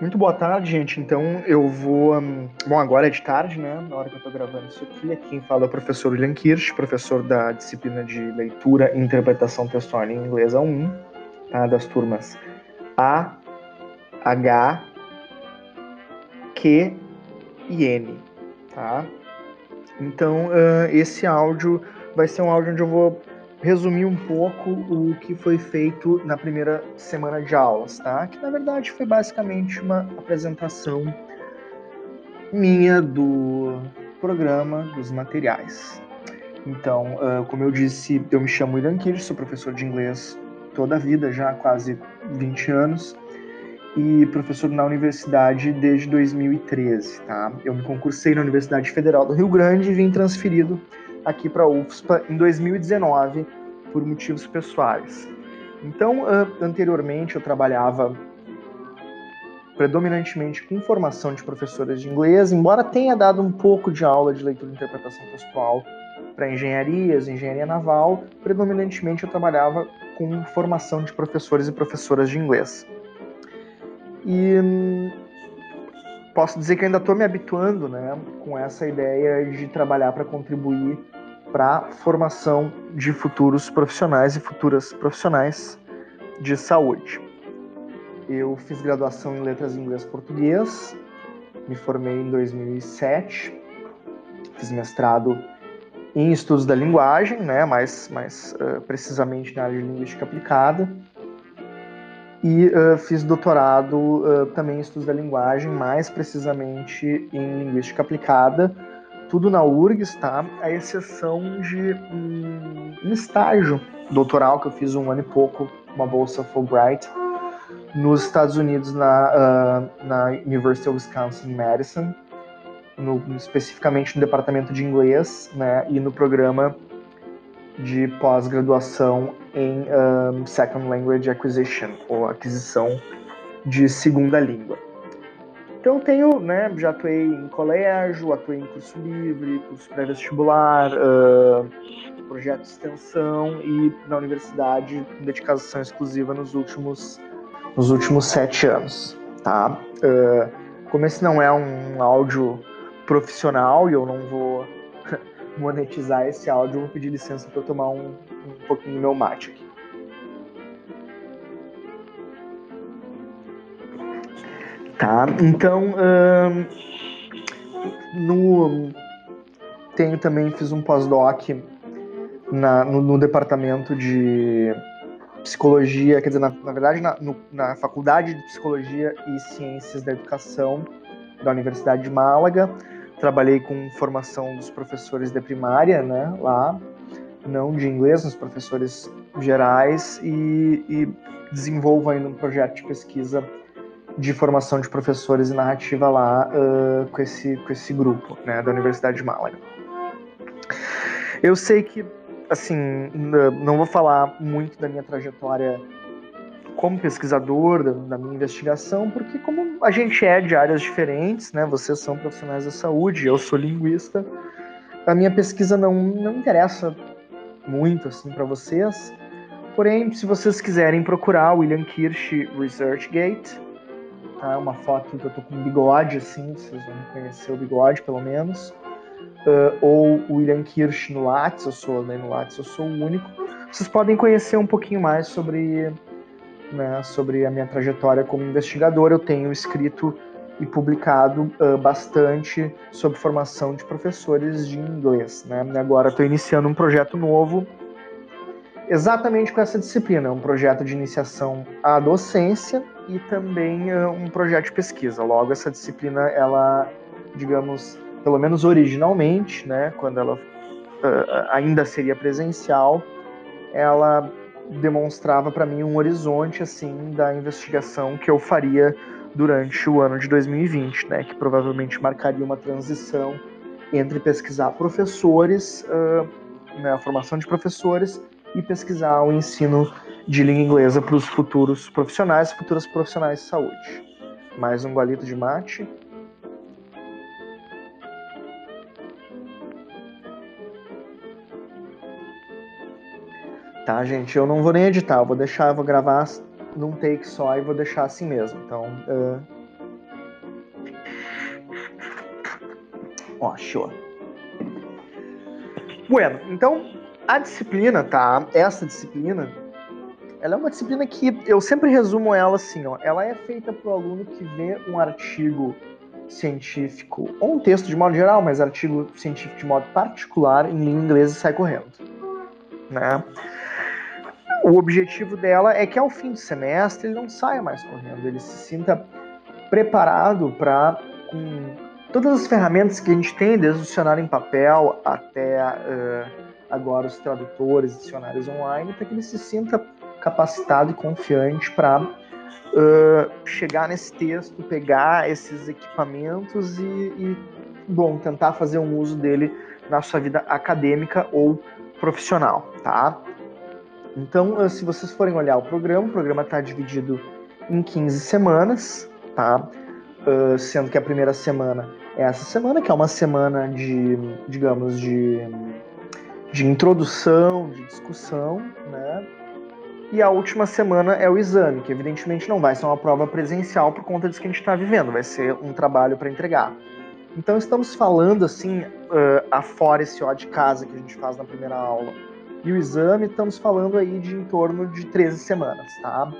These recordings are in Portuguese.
Muito boa tarde, gente. Então eu vou. Um, bom, agora é de tarde, né? Na hora que eu tô gravando isso aqui. Aqui quem fala é o professor William Kirsch, professor da disciplina de leitura e interpretação textual em inglês A1, tá? Das turmas A, H, Q e N, tá? Então uh, esse áudio vai ser um áudio onde eu vou resumir um pouco o que foi feito na primeira semana de aulas, tá? Que na verdade foi basicamente uma apresentação minha do programa, dos materiais. Então, uh, como eu disse, eu me chamo William Kirsch, sou professor de inglês toda a vida, já há quase 20 anos, e professor na universidade desde 2013, tá? Eu me concursei na Universidade Federal do Rio Grande e vim transferido aqui para a UFSPA em 2019 por motivos pessoais. Então, anteriormente eu trabalhava predominantemente com formação de professores de inglês, embora tenha dado um pouco de aula de leitura e interpretação textual para engenharias, engenharia naval, predominantemente eu trabalhava com formação de professores e professoras de inglês. E hum, posso dizer que ainda estou me habituando né, com essa ideia de trabalhar para contribuir para formação de futuros profissionais e futuras profissionais de saúde. Eu fiz graduação em Letras Inglês Português, me formei em 2007, fiz mestrado em Estudos da Linguagem, né, mais, mais uh, precisamente na área de Linguística Aplicada, e uh, fiz doutorado uh, também em Estudos da Linguagem, mais precisamente em Linguística Aplicada, tudo na URGS, tá? A exceção de um, um estágio doutoral que eu fiz um ano e pouco, uma bolsa Fulbright, nos Estados Unidos, na, uh, na University of Wisconsin Madison, no, especificamente no departamento de inglês, né? E no programa de pós-graduação em um, Second Language Acquisition, ou aquisição de segunda língua. Então tenho, né, já atuei em colégio, atuei em curso livre, curso pré-vestibular, uh, projeto de extensão e na universidade dedicação exclusiva nos últimos, nos últimos sete anos, tá? Uh, como esse não é um áudio profissional e eu não vou monetizar esse áudio, eu vou pedir licença para eu tomar um, um pouquinho do meu mate aqui. Tá, então no tenho também fiz um pós-doc no, no, departamento de psicologia, quer dizer, na, na verdade na, no, na faculdade de psicologia e ciências da educação da Universidade de Málaga. Trabalhei com formação dos professores de primária, né, lá, não de inglês, nos professores gerais e, e desenvolvo ainda um projeto de pesquisa de formação de professores e narrativa lá uh, com, esse, com esse grupo né, da Universidade de Málaga. Eu sei que, assim, não vou falar muito da minha trajetória como pesquisador, da, da, minha investigação, porque como a gente é de áreas diferentes, né, vocês são profissionais da saúde, eu sou linguista, a minha pesquisa não, não interessa muito assim para vocês. Porém, se vocês quiserem procurar William Kirsch ResearchGate, tá? Uma foto que eu tô com bigode, assim, vocês vão conhecer o bigode, pelo menos. Uh, ou William Kirsch no Lattes, eu sou né, no Lattes, eu sou o único. Vocês podem conhecer um pouquinho mais sobre, né, sobre a minha trajetória como investigador. Eu tenho escrito e publicado uh, bastante sobre formação de professores de inglês. Né? Agora estou iniciando um projeto novo exatamente com essa disciplina, um projeto de iniciação à docência e também uh, um projeto de pesquisa. Logo, essa disciplina, ela, digamos, pelo menos originalmente, né, quando ela uh, ainda seria presencial, ela demonstrava para mim um horizonte assim da investigação que eu faria durante o ano de 2020, né, que provavelmente marcaria uma transição entre pesquisar professores, uh, né, a formação de professores e pesquisar o ensino de língua inglesa para os futuros profissionais futuras profissionais de saúde. Mais um golito de mate. tá, gente? Eu não vou nem editar, eu vou deixar, eu vou gravar num take só e vou deixar assim mesmo. Então. Uh... Ó, show. Bueno, então a disciplina, tá? Essa disciplina, ela é uma disciplina que eu sempre resumo ela assim, ó. Ela é feita para o aluno que vê um artigo científico, ou um texto de modo geral, mas artigo científico de modo particular em língua inglesa e sai correndo. Né? O objetivo dela é que ao fim do semestre ele não saia mais correndo, ele se sinta preparado para, com todas as ferramentas que a gente tem, desde o dicionário em papel até uh, agora os tradutores, dicionários online, para que ele se sinta capacitado e confiante para uh, chegar nesse texto, pegar esses equipamentos e, e, bom, tentar fazer um uso dele na sua vida acadêmica ou profissional, tá? Então, uh, se vocês forem olhar o programa, o programa está dividido em 15 semanas, tá? Uh, sendo que a primeira semana é essa semana, que é uma semana de, digamos, de, de introdução, de discussão, né? E a última semana é o exame, que evidentemente não vai ser uma prova presencial por conta disso que a gente está vivendo, vai ser um trabalho para entregar. Então estamos falando assim, uh, afora esse ó de casa que a gente faz na primeira aula. E o exame, estamos falando aí de em torno de 13 semanas, tá?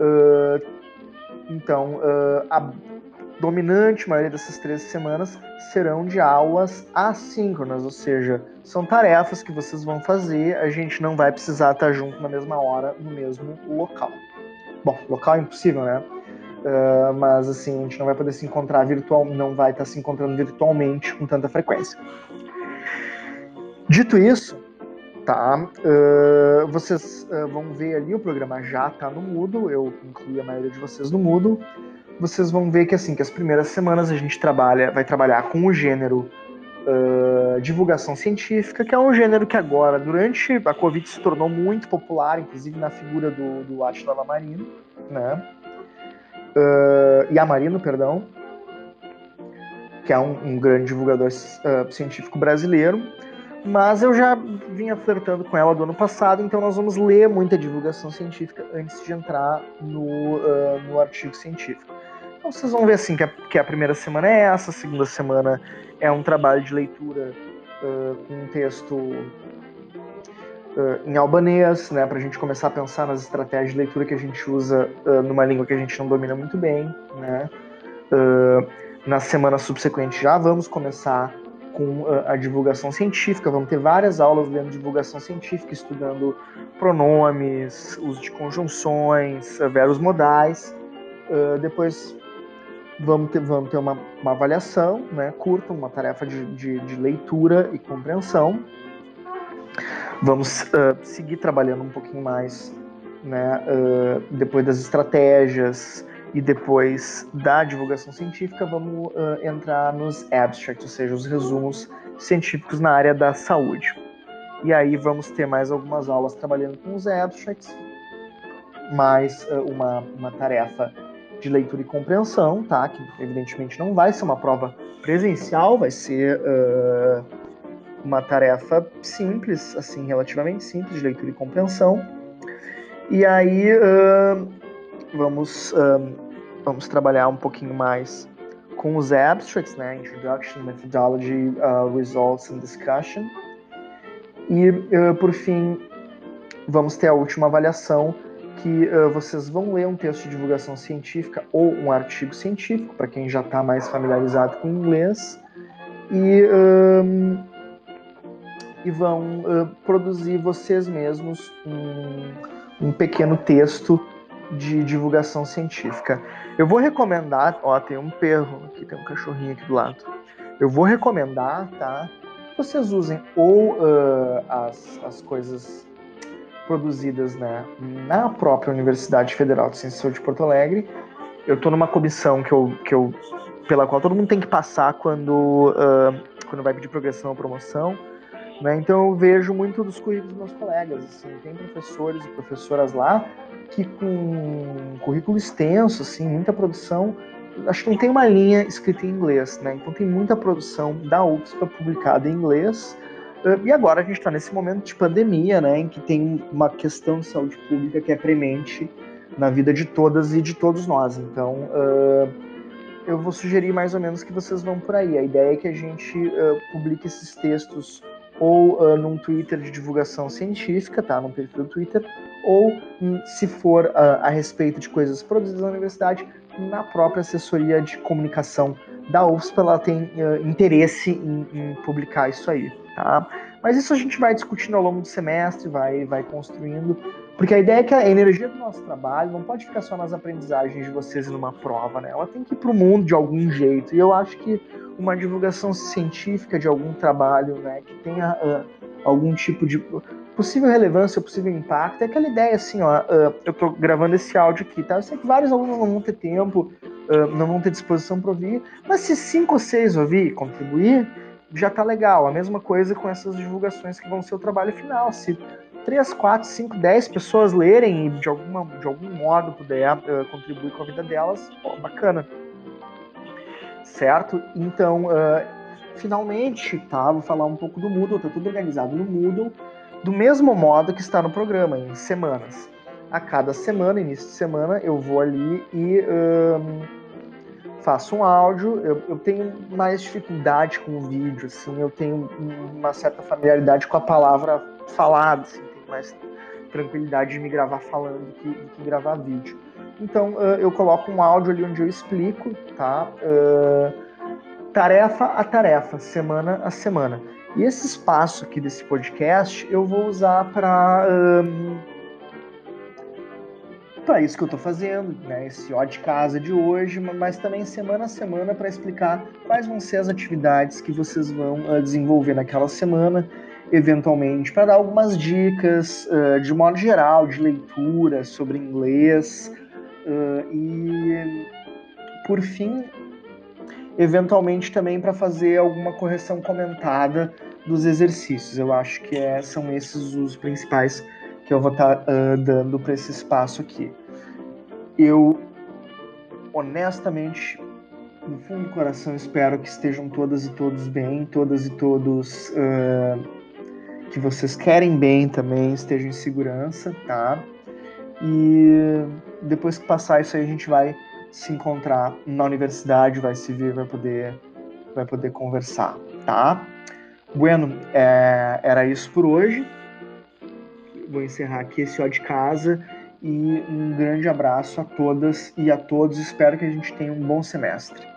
Uh, então, uh, a dominante maioria dessas 13 semanas serão de aulas assíncronas, ou seja, são tarefas que vocês vão fazer, a gente não vai precisar estar junto na mesma hora, no mesmo local. Bom, local é impossível, né? Uh, mas assim, a gente não vai poder se encontrar virtual, não vai estar se encontrando virtualmente com tanta frequência. Dito isso, tá? Uh, vocês uh, vão ver ali, o programa já está no Moodle, eu incluí a maioria de vocês no Moodle vocês vão ver que assim que as primeiras semanas a gente trabalha, vai trabalhar com o gênero uh, divulgação científica, que é um gênero que agora, durante a Covid, se tornou muito popular, inclusive na figura do, do Attila Lamarino, né? Uh, Yamarino, perdão, que é um, um grande divulgador científico brasileiro. Mas eu já vinha flertando com ela do ano passado, então nós vamos ler muita divulgação científica antes de entrar no, uh, no artigo científico. Então vocês vão ver assim que a, que a, primeira semana é essa, a segunda semana é um trabalho de leitura uh, com um texto uh, em albanês, né, para a gente começar a pensar nas estratégias de leitura que a gente usa uh, numa língua que a gente não domina muito bem, né. na semana subsequente já vamos começar com a divulgação científica, vamos ter várias aulas lendo divulgação científica, estudando pronomes, uso de conjunções, verbos modais. depois vamos ter, vamos ter uma, uma avaliação né, curta, uma tarefa de, de, de leitura e compreensão. Vamos uh, seguir trabalhando um pouquinho mais né, uh, depois das estratégias e depois da divulgação científica, vamos uh, entrar nos abstracts, ou seja, os resumos científicos na área da saúde. E aí vamos ter mais algumas aulas trabalhando com os abstracts, mais uma, uma tarefa de leitura e compreensão, tá? Que evidentemente não vai ser uma prova presencial, vai ser uh, uma tarefa simples, assim, relativamente simples de leitura e compreensão. E aí uh, vamos, uh, vamos trabalhar um pouquinho mais com os abstracts, né? Introduction, Methodology, Results and Discussion. E, por fim, vamos ter a última avaliação que uh, vocês vão ler um texto de divulgação científica ou um artigo científico, para quem já está mais familiarizado com inglês, e, um, e vão uh, produzir vocês mesmos um, um pequeno texto de divulgação científica. Eu vou recomendar, ó, tem um perro aqui, tem um cachorrinho aqui do lado. Eu vou recomendar, tá? Que vocês usem ou uh, as, as coisas produzidas né, na própria Universidade Federal de Ciência de Porto Alegre. Eu estou numa comissão que eu, que eu, pela qual todo mundo tem que passar quando, uh, quando vai pedir progressão ou promoção. Né? Então eu vejo muito dos currículos dos meus colegas. Assim, tem professores e professoras lá que com currículo extenso, assim, muita produção, acho que não tem uma linha escrita em inglês, né? Então tem muita produção da UFSC publicada em inglês e agora a gente está nesse momento de pandemia, né, em que tem uma questão de saúde pública que é premente na vida de todas e de todos nós. Então, uh, eu vou sugerir mais ou menos que vocês vão por aí. A ideia é que a gente uh, publique esses textos ou uh, num Twitter de divulgação científica, tá? Num perfil do Twitter, ou um, se for uh, a respeito de coisas produzidas na universidade, na própria assessoria de comunicação da UFSP, ela tem uh, interesse em, em, publicar isso aí, tá? Mas isso a gente vai discutindo ao longo do semestre, vai, vai construindo, porque a ideia é que a energia do nosso trabalho não pode ficar só nas aprendizagens de vocês numa prova, né? Ela tem que ir para o mundo de algum jeito, e eu acho que uma divulgação científica de algum trabalho, né, que tenha uh, algum tipo de possível relevância, possível impacto, é aquela ideia assim, ó, uh, eu tô gravando esse áudio aqui, tá? Eu sei que vários alunos não vão ter tempo, uh, não vão ter disposição para ouvir, mas se cinco ou seis ouvir e contribuir, já tá legal. A mesma coisa com essas divulgações que vão ser o trabalho final. Se três, quatro, cinco, dez pessoas lerem e de, alguma, de algum modo puder uh, contribuir com a vida delas, ó, bacana certo? Então, uh, finalmente, tá? Vou falar um pouco do Moodle, tá tudo organizado no Moodle, do mesmo modo que está no programa, em semanas. A cada semana, início de semana, eu vou ali e um, faço um áudio. Eu, eu, tenho mais dificuldade com o vídeo, assim, eu tenho uma certa familiaridade com a palavra falada, assim, tenho mais tranquilidade de me gravar falando do que, do que gravar vídeo. Então uh, eu coloco um áudio ali onde eu explico, tá? Uh, tarefa a tarefa, semana a semana. E esse espaço aqui desse podcast eu vou usar para um, para isso que eu estou fazendo, né? Esse ó de casa de hoje, mas também semana a semana para explicar quais vão ser as atividades que vocês vão uh, desenvolver naquela semana, eventualmente para dar algumas dicas uh, de modo geral de leitura sobre inglês, Uh, e, por fim, eventualmente também para fazer alguma correção comentada dos exercícios. Eu acho que é, são esses os principais que eu vou estar tá, uh, dando para esse espaço aqui. Eu, honestamente, no fundo do coração, espero que estejam todas e todos bem, todas e todos uh, que vocês querem bem também, estejam em segurança, tá? E depois que passar isso aí, a gente vai se encontrar na universidade, vai se ver, vai poder, vai poder conversar, tá? Bueno, é, era isso por hoje. Vou encerrar aqui esse ó de casa e um grande abraço a todas e a todos. Espero que a gente tenha um bom semestre.